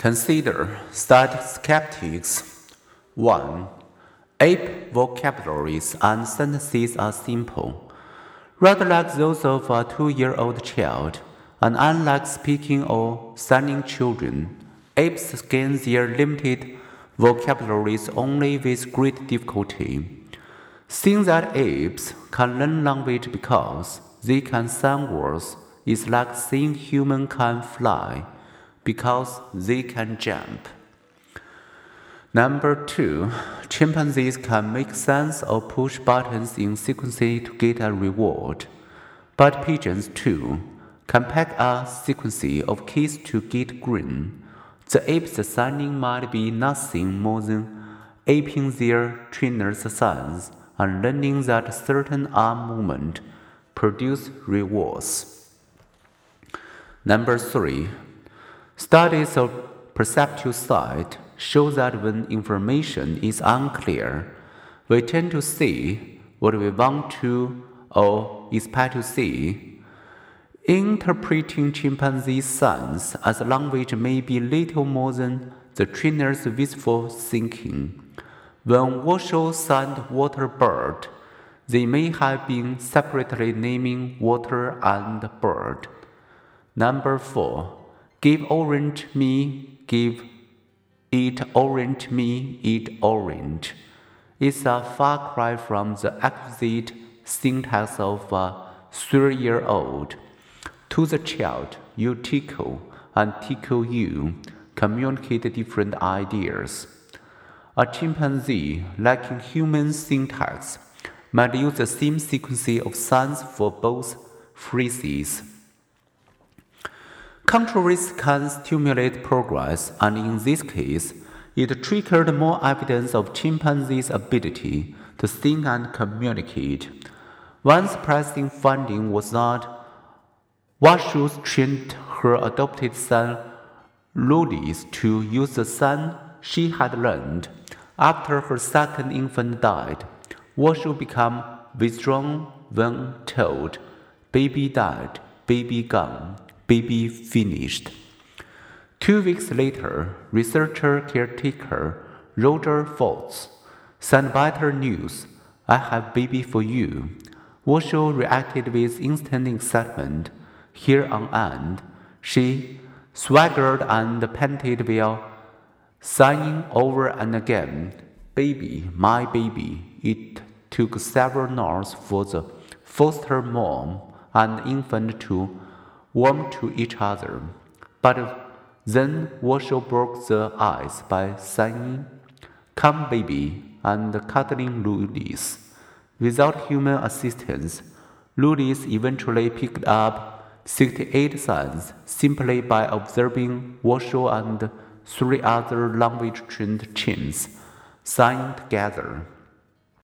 Consider study skeptics. 1. Ape vocabularies and sentences are simple, rather like those of a two year old child, and unlike speaking or signing children, apes gain their limited vocabularies only with great difficulty. Seeing that apes can learn language because they can sign words is like seeing humans can fly because they can jump. Number two, chimpanzees can make sense or push buttons in sequence to get a reward. But pigeons too can pack a sequence of keys to get green. The apes signing might be nothing more than aping their trainer's signs and learning that certain arm movement produce rewards. Number three, studies of perceptual set show that when information is unclear, we tend to see what we want to or expect to see. Interpreting chimpanzee signs as language may be little more than the trainer's wistful thinking. When Washoe signed water bird, they may have been separately naming water and bird. Number four, give orange me, give Eat orange me, eat orange. It's a far cry from the exquisite syntax of uh, a three year old. To the child, you tickle and tickle you communicate different ideas. A chimpanzee, lacking human syntax, might use the same sequence of sounds for both phrases. Controversy can stimulate progress, and in this case, it triggered more evidence of chimpanzees' ability to think and communicate. One surprising finding was that Washoe trained her adopted son Loulis to use the sign she had learned. After her second infant died, Washoe became withdrawn when told, Baby died, baby gone baby finished. Two weeks later, researcher caretaker Roger Fouts sent better news. I have baby for you. Washoe reacted with instant excitement. Here on end, she swaggered and panted while sighing over and again, Baby, my baby. It took several hours for the foster mom and infant to warm to each other. But then Washoe broke the ice by saying, Come, baby, and cuddling Loulis. Without human assistance, Loulis eventually picked up 68 signs simply by observing Washoe and three other language trained chimps sign together.